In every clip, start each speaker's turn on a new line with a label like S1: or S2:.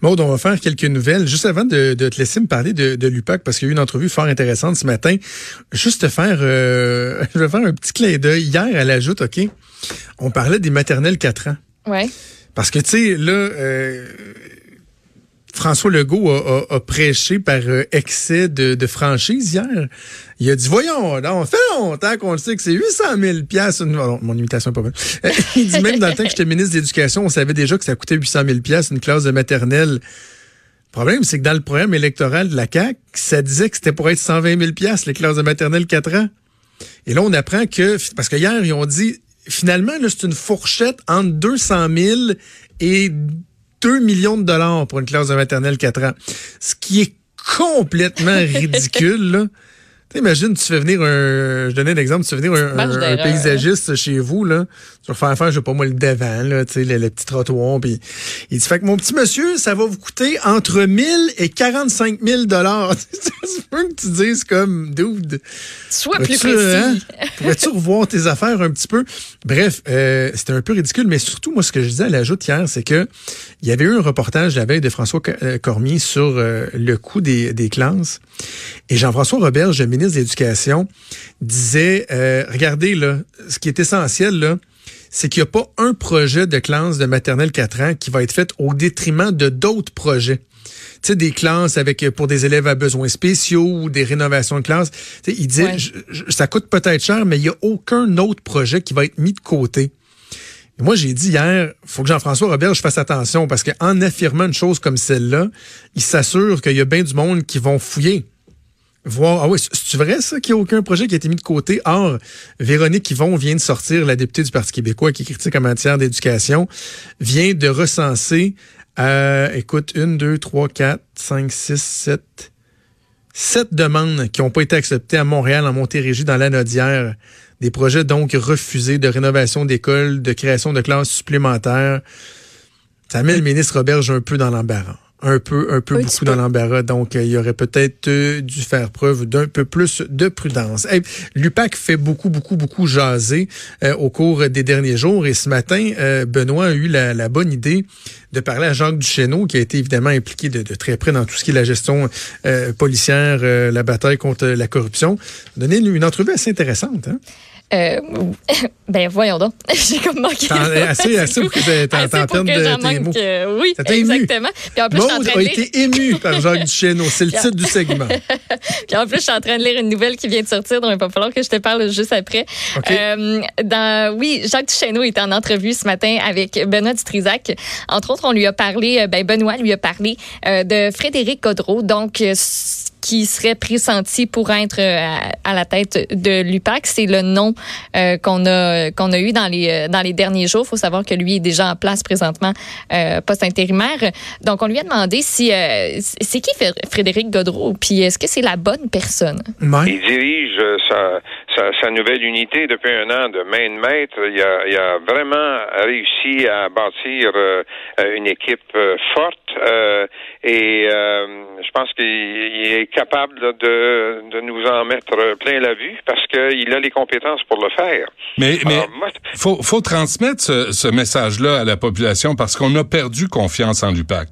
S1: Maud, on va faire quelques nouvelles. Juste avant de, te laisser me parler de, l'UPAC, parce qu'il y a eu une entrevue fort intéressante ce matin, juste te faire, euh, je vais faire un petit clin d'œil. Hier, elle ajoute, OK, on parlait des maternelles 4 ans.
S2: Ouais.
S1: Parce que, tu sais, là, euh, François Legault a, prêché par euh, excès de, franchise hier. Il a dit, voyons, on fait longtemps qu'on le sait que c'est 800 000 piastres. mon imitation est pas bonne. Il dit, même dans le temps que j'étais ministre de l'Éducation, on savait déjà que ça coûtait 800 000 piastres une classe de maternelle. Le problème, c'est que dans le programme électoral de la CAQ, ça disait que c'était pour être 120 000 piastres les classes de maternelle 4 ans. Et là, on apprend que, parce que hier, ils ont dit, finalement, c'est une fourchette entre 200 000 et 2 millions de dollars pour une classe de maternelle 4 ans. Ce qui est complètement ridicule, là. Imagine, tu fais venir un. Je donnais un exemple, tu fais venir un, paysagiste chez vous, là. Vas faire faire, je sais pas moi, le devant, là, tu sais, le, petit trottoir. Puis il dit Fait que mon petit monsieur, ça va vous coûter entre 1000 et 45 000 dollars. C'est peu que tu dises comme, dude.
S2: Sois plus précis. Hein,
S1: pourrais-tu revoir tes affaires un petit peu? Bref, euh, c'était un peu ridicule, mais surtout, moi, ce que je disais à l'ajout hier, c'est que il y avait eu un reportage la veille de François euh, Cormier sur euh, le coût des, des classes. Et Jean-François Roberge, le ministre de l'Éducation, disait, euh, regardez, là, ce qui est essentiel, là, c'est qu'il n'y a pas un projet de classe de maternelle 4 ans qui va être fait au détriment de d'autres projets. Tu sais, des classes avec pour des élèves à besoins spéciaux ou des rénovations de classes. il disait, ça coûte peut-être cher, mais il n'y a aucun autre projet qui va être mis de côté. moi, j'ai dit hier, faut que Jean-François Robert fasse attention parce qu'en affirmant une chose comme celle-là, il s'assure qu'il y a bien du monde qui vont fouiller voir. Ah oui, c'est vrai ça qu'il n'y a aucun projet qui a été mis de côté? Or, Véronique Yvon vient de sortir, la députée du Parti québécois qui critique en matière d'éducation, vient de recenser, euh, écoute, une, deux, trois, quatre, cinq, six, sept, sept demandes qui n'ont pas été acceptées à Montréal, en Montérégie, dans l'Anodière. Des projets donc refusés de rénovation d'écoles, de création de classes supplémentaires. Ça met le ministre Roberge un peu dans l'embarras un peu, un peu beaucoup dans l'embarras. Donc, euh, il y aurait peut-être euh, dû faire preuve d'un peu plus de prudence. L'UPAC fait beaucoup, beaucoup, beaucoup jaser euh, au cours des derniers jours. Et ce matin, Benoît a eu la, bonne idée de parler à Jacques Duchesneau, qui a été évidemment impliqué de, très près dans tout ce qui est la gestion policière, la bataille contre la corruption. Donner une, une entrevue assez intéressante. Hein?
S2: Euh, ben voyons donc, j'ai comme manqué.
S1: Assez, assez pour que
S2: t'en
S1: perdes
S2: de tes mots. Euh, oui, exactement.
S1: Puis en plus, a été ému par Jacques Duchesneau. C'est le titre du segment.
S2: Puis en plus, je suis en train de lire une nouvelle qui vient de sortir, donc il va falloir que je te parle juste après. Euh, dans, oui, Jacques Duchesneau était en entrevue ce matin avec Benoît Dutrisac. Entre autres, on lui a parlé, ben Benoît lui a parlé de Frédéric Godreau, donc qui serait pressenti pour être à la tête de l'UPAC. C'est le nom euh, qu'on a qu'on a eu dans les euh, dans les derniers jours. Il faut savoir que lui est déjà en place présentement euh, poste intérimaire. Donc on lui a demandé si c'est qui Frédéric Godreau, puis est-ce que c'est la bonne personne?
S3: Il dirige sa, sa, nouvelle unité depuis un an de main de maître. Il a, il a vraiment réussi à bâtir une équipe forte et je pense qu'il est capable de, de nous en mettre plein la vue parce qu'il a les compétences pour le faire.
S4: Mais, mais faut, faut transmettre ce, message-là à la population parce qu'on a perdu confiance en l'UPAC.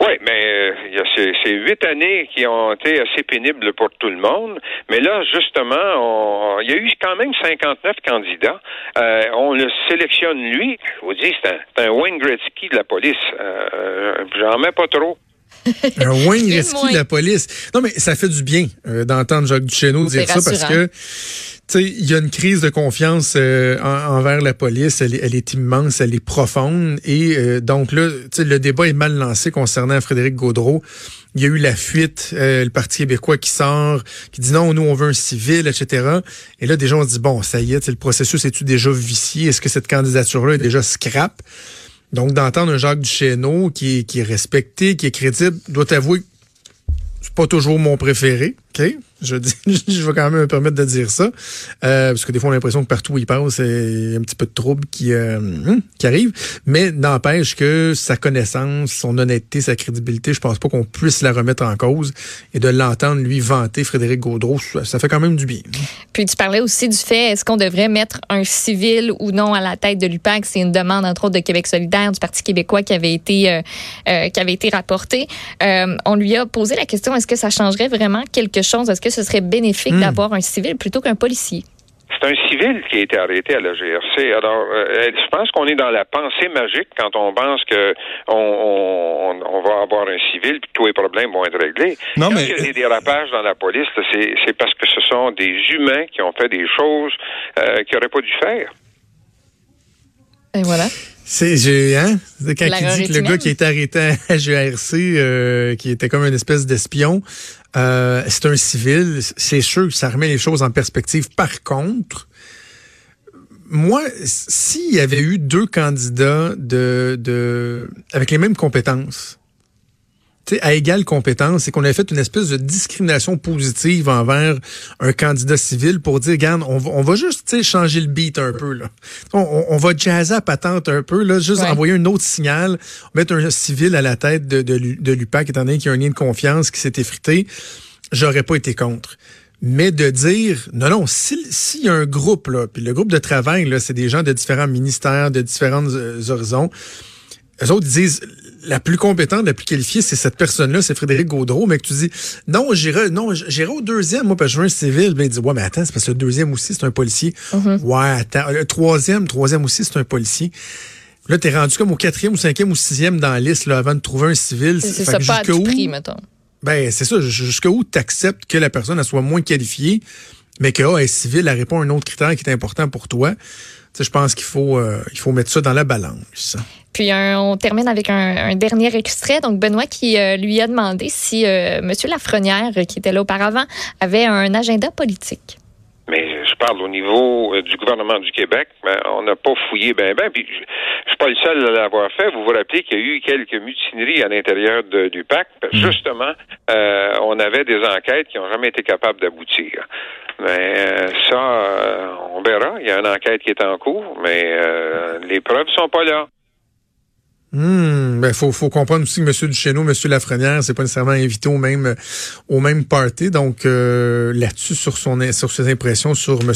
S3: Oui, mais euh, il y a ces, huit années qui ont été assez pénibles pour tout le monde. Mais là, justement, il y a eu quand même 59 candidats. Euh, on le sélectionne lui. Je vous dis, c'est un, Wayne Gretzky de la police. Euh, J'en mets pas trop.
S1: un Wayne Gretzky de la police. Non, mais ça fait du bien euh, d'entendre Jacques Duchesneau dire ça parce que il y a une crise de confiance euh, envers la police. Elle, est immense, elle est profonde. Et euh, donc là, le débat est mal lancé concernant Frédéric Gaudreau. Il y a eu la fuite, euh, le Parti québécois qui sort, qui dit non, nous, on veut un civil, etc. Et là, déjà, on se dit, bon, ça y est, le processus est-tu déjà vicié? Est-ce que cette candidature-là est déjà scrap? Donc, d'entendre un Jacques Duchesneau qui, qui est respecté, qui est crédible, doit avouer c'est pas toujours mon préféré, OK? Je, dis, je vais quand même me permettre de dire ça. Euh, parce que des fois, on a l'impression que partout où il passe, il y a un petit peu de trouble qui, euh, hum, qui arrive. Mais n'empêche que sa connaissance, son honnêteté, sa crédibilité, je pense pas qu'on puisse la remettre en cause. Et de l'entendre, lui, vanter Frédéric Gaudreau, ça, fait quand même du bien.
S2: Puis tu parlais aussi du fait, est-ce qu'on devrait mettre un civil ou non à la tête de l'UPAC? C'est une demande, entre autres, de Québec solidaire, du Parti québécois qui avait été, euh, euh qui avait été rapportée. Euh, on lui a posé la question, est-ce que ça changerait vraiment quelque chose? Est-ce que ce serait bénéfique hmm. d'avoir un civil plutôt qu'un policier?
S3: C'est un civil qui a été arrêté à la GRC. Alors, euh, je pense qu'on est dans la pensée magique quand on pense que on, va avoir un civil puis tous les problèmes vont être réglés? Non, quand mais... il y a des dérapages dans la police, c'est parce que ce sont des humains qui ont fait des choses euh, qu'ils n'auraient pas dû faire.
S2: Et voilà.
S1: C'est hein? quand il dit que le gars qui a été arrêté à GRC, euh, qui était comme une espèce d'espion, euh, c'est un civil. C'est sûr que ça remet les choses en perspective. Par contre, moi, s'il y avait eu deux candidats de, de avec les mêmes compétences, à égale compétence, c'est qu'on a fait une espèce de discrimination positive envers un candidat civil pour dire, regarde, on va, on va juste changer le beat un peu. Là. On, va jazzer à patente un peu, là, juste envoyer un autre signal, mettre un civil à la tête de, de, de l'UPAC, étant donné qu'il y a un lien de confiance qui s'est effrité. J'aurais pas été contre. Mais de dire, non, non, s'il y a un groupe, là, puis le groupe de travail, là, c'est des gens de différents ministères, de différents euh, horizons, eux autres disent, la plus compétente, la plus qualifiée, c'est cette personne-là, c'est Frédéric Gaudreau, mais que tu dis, non, j'irai, non, j'irai au deuxième, moi, parce que je veux un civil. Ben, il dit, ouais, mais attends, c'est parce que le deuxième aussi, c'est un policier. Mm-hmm. Ouais, attends, le troisième, troisième aussi, c'est un policier. Là, t'es rendu comme au quatrième ou cinquième ou sixième dans la liste, là, avant de trouver un civil.
S2: C'est ça, pas à tout prix, mettons.
S1: Ben, c'est ça, jusqu'où tu acceptes que la personne elle soit moins qualifiée, mais que, oh, elle est civile, elle répond à un autre critère qui est important pour toi? Je pense qu'il faut, euh, il faut mettre ça dans la balance.
S2: Puis on termine avec un, dernier extrait. Donc Benoît qui euh, lui a demandé si euh, M. Lafrenière, qui était là auparavant, avait un agenda politique.
S3: Mais je parle au niveau du gouvernement du Québec, mais on n'a pas fouillé ben ben. Puis je, ne suis pas le seul à l'avoir fait. Vous vous rappelez qu'il y a eu quelques mutineries à l'intérieur du PAC. Mm. Justement, on avait des enquêtes qui n'ont jamais été capables d'aboutir. Mais euh, ça, euh, on verra. Il y a une enquête qui est en cours, mais euh, les preuves sont pas là.
S1: Hmm, ben faut, faut comprendre aussi que M. Duchesneau, M. Lafrenière, c'est pas nécessairement invité au même au même party. Donc euh, là-dessus, sur son sur ses impressions sur M.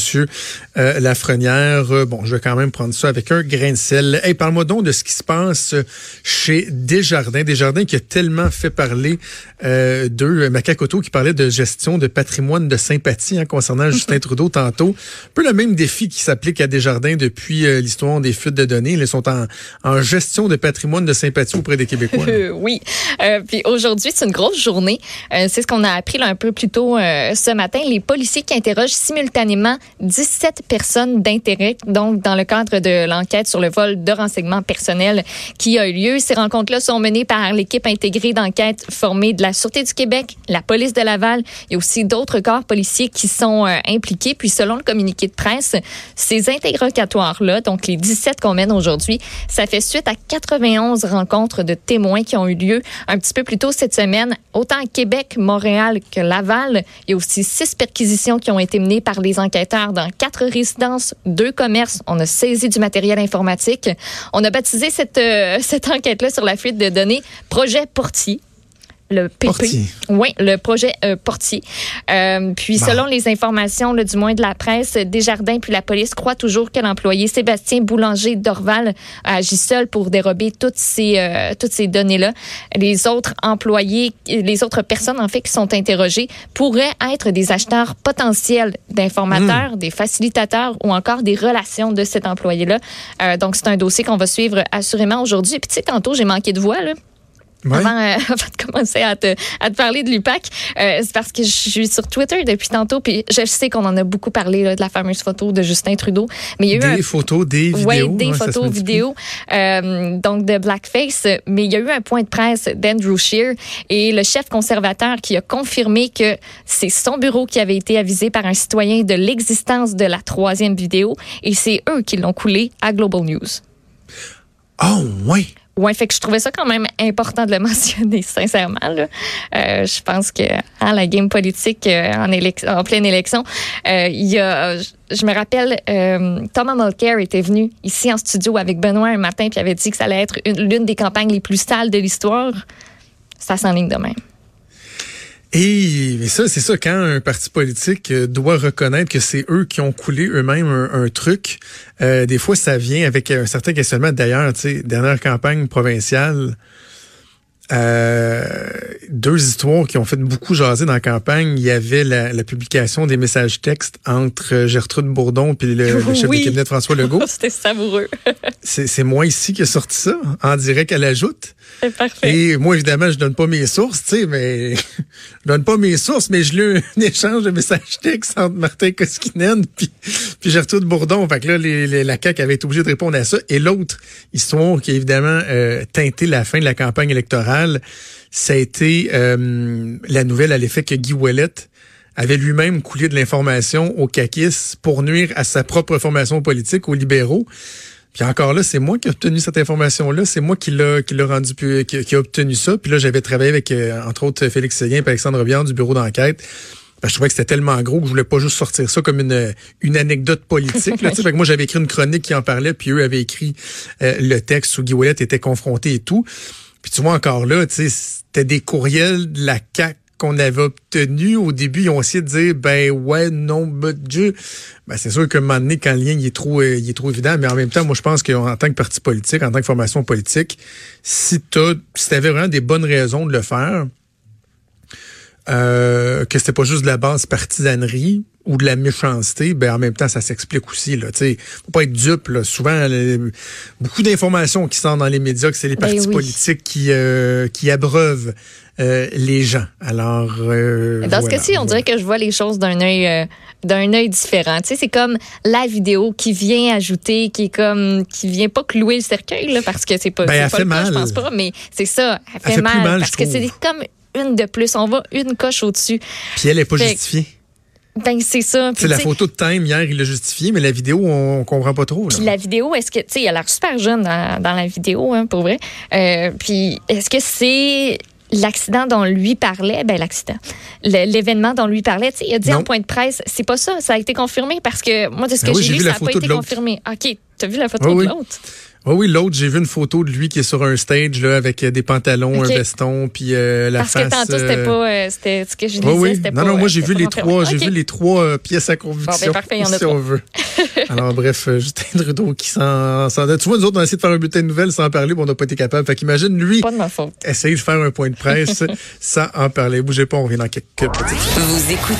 S1: Euh, Lafrenière, euh, bon, je vais quand même prendre ça avec un grain de sel. Hey, parle-moi donc de ce qui se passe chez Desjardins. Desjardins qui a tellement fait parler euh, d'eux. Macacoto qui parlait de gestion de patrimoine de sympathie hein, concernant Justin Trudeau tantôt. Un peu le même défi qui s'applique à Desjardins depuis l'histoire des fuites de données. Ils sont en, en gestion de patrimoine de sympathie auprès des Québécois.
S2: oui. Euh, puis aujourd'hui, c'est une grosse journée. Euh, c'est ce qu'on a appris un peu plus tôt euh, ce matin. Les policiers qui interrogent simultanément 17 personnes d'intérêt, donc dans le cadre de l'enquête sur le vol de renseignements personnels qui a eu lieu. Ces rencontres-là sont menées par l'équipe intégrée d'enquête formée de la Sûreté du Québec, la police de Laval. A aussi d'autres corps policiers qui sont impliqués. Puis selon le communiqué de presse, ces interrogatoires-là, donc les 17 qu'on mène aujourd'hui, ça fait suite à 80 11 rencontres de témoins qui ont eu lieu un petit peu plus tôt cette semaine, autant à Québec, Montréal que Laval. Il y a aussi six perquisitions qui ont été menées par les enquêteurs dans quatre résidences, deux commerces. On a saisi du matériel informatique. On a baptisé cette, euh, cette enquête-là sur la fuite de données Projet Portier le PP. Oui, le projet euh, Portier. Euh, puis, selon les informations, le du moins de la presse, Desjardins puis la police croient toujours que l'employé Sébastien Boulanger d'Orval agit seul pour dérober toutes ces, euh, toutes ces données-là. Les autres employés, les autres personnes, en fait, qui sont interrogées pourraient être des acheteurs potentiels d'informateurs, hmm. des facilitateurs ou encore des relations de cet employé-là. donc, c'est un dossier qu'on va suivre assurément aujourd'hui. Puis, tu sais, tantôt, j'ai manqué de voix, là. Euh, avant, de commencer à te, à te parler de l'UPAC, euh, c'est parce que je suis sur Twitter depuis tantôt, puis je sais qu'on en a beaucoup parlé là, de la fameuse photo de Justin Trudeau.
S1: Mais il y a eu des photos, des vidéos.
S2: Oui, des photos, vidéos, euh, donc de blackface. Mais il y a eu un point de presse d'Andrew Shear et le chef conservateur qui a confirmé que c'est son bureau qui avait été avisé par un citoyen de l'existence de la troisième vidéo et c'est eux qui l'ont coulé à Global News.
S1: Oh, ouais.
S2: Ouais, fait que je trouvais ça quand même important de le mentionner, sincèrement. Là. Euh, je pense que hein, la game politique euh, en, en, pleine élection, euh, il y a, je me rappelle, euh, Thomas Mulcair était venu ici en studio avec Benoît un matin puis avait dit que ça allait être l'une des campagnes les plus sales de l'histoire. Ça s'enligne de même.
S1: Et ça, c'est ça, quand un parti politique euh, doit reconnaître que c'est eux qui ont coulé eux-mêmes un, truc, euh, des fois, ça vient avec un certain questionnement. D'ailleurs, tu sais, dernière campagne provinciale, euh, deux histoires qui ont fait beaucoup jaser dans la campagne. Il y avait la, publication des messages textes entre Gertrude Bourdon et le, chef de cabinet de François Legault.
S2: C'était savoureux.
S1: c'est moi ici qui ai sorti ça, en direct à l'ajoute.
S2: Parfait.
S1: Et moi, évidemment, je donne pas mes sources, tu sais, mais je donne pas mes sources, mais je lis un échange de messages textes entre Martin Koskinen puis, puis Gertrude Bourdon. Fait que là, les, la CAQ avait été obligée de répondre à ça. Et l'autre histoire qui a évidemment euh, teinté la fin de la campagne électorale, ça a été euh, la nouvelle à l'effet que Guy Ouellet avait lui-même coulé de l'information au CACIS pour nuire à sa propre formation politique, aux libéraux. Puis encore là, c'est moi qui ai obtenu cette information-là. C'est moi qui l'a qui l'a rendu qui, a obtenu ça. Puis là, j'avais travaillé avec euh, entre autres Félix Séguin et Alexandre Biard du bureau d'enquête. je trouvais que c'était tellement gros que je voulais pas juste sortir ça comme une, une anecdote politique. Moi, j'avais écrit une chronique qui en parlait, puis eux avaient écrit euh, le texte où Guy Ouellet était confronté et tout. Puis tu vois encore là, tu sais, c'était des courriels de la CAC qu'on avait obtenus. Au début, ils ont essayé de dire, ben ouais, non, but Dieu. Ben, c'est sûr qu'à un moment donné, quand le lien il est trop, euh, il est trop évident, mais en même temps, moi, je pense qu'en tant que parti politique, en tant que formation politique, si tu si avais vraiment des bonnes raisons de le faire, euh, que c'était pas juste de la base partisanerie ou de la méchanceté, ben en même temps ça s'explique aussi là. Tu faut pas être dupe. Là. Souvent, beaucoup d'informations qui sortent dans les médias que c'est les ben partis politiques qui euh, qui abreuvent euh, les gens. Alors
S2: euh, dans ce cas-ci, on dirait que je vois les choses d'un œil euh, d'un œil différent. Tu sais, c'est comme la vidéo qui vient ajouter, qui est comme qui vient pas clouer le cercueil là, parce que c'est pas,
S1: ben,
S2: pas le
S1: mal.
S2: cas, je pense pas, mais c'est ça, elle fait, mal, parce que c'est comme une de plus. On va une coche au-dessus.
S1: Puis elle est pas justifiée.
S2: Ben, c'est ça.
S1: C'est la photo de Time hier, il l'a justifié, mais la vidéo, on comprend pas trop.
S2: Puis la vidéo, est-ce que, tu sais, elle a l'air super jeune dans, la vidéo, hein, pour vrai. Euh, puis est-ce que c'est l'accident dont lui parlait, ben l'accident, l'événement dont lui parlait, tu sais, il a dit en point de presse, c'est pas ça, ça a été confirmé parce que moi de ce ben que j'ai lu, ça n'a pas été confirmé. OK, tu as vu la photo de l'autre?
S1: Oh oui, l'autre, j'ai vu une photo de lui qui est sur un stage là avec euh, des pantalons, un veston, puis euh, la
S2: Parce
S1: face.
S2: Parce que tantôt c'était euh, pas, euh, c'était ce que je disais,
S1: oui.
S2: c'était
S1: non, pas. Non, moi j'ai vu les trois, j'ai vu les trois pièces à conviction.
S2: Bon, ben parfait, il y en a
S1: si on veut. Alors bref, Justin Trudeau qui s'en, tu vois, nous autres on a essayé de faire un bulletin de nouvelles sans parler, mais on n'a pas été capable. Fait qu'imagine lui,
S2: pas de ma faute.
S1: essayer de faire un point de presse sans en parler. Bougez pas, on revient dans quelques petites.
S5: Vous écoutez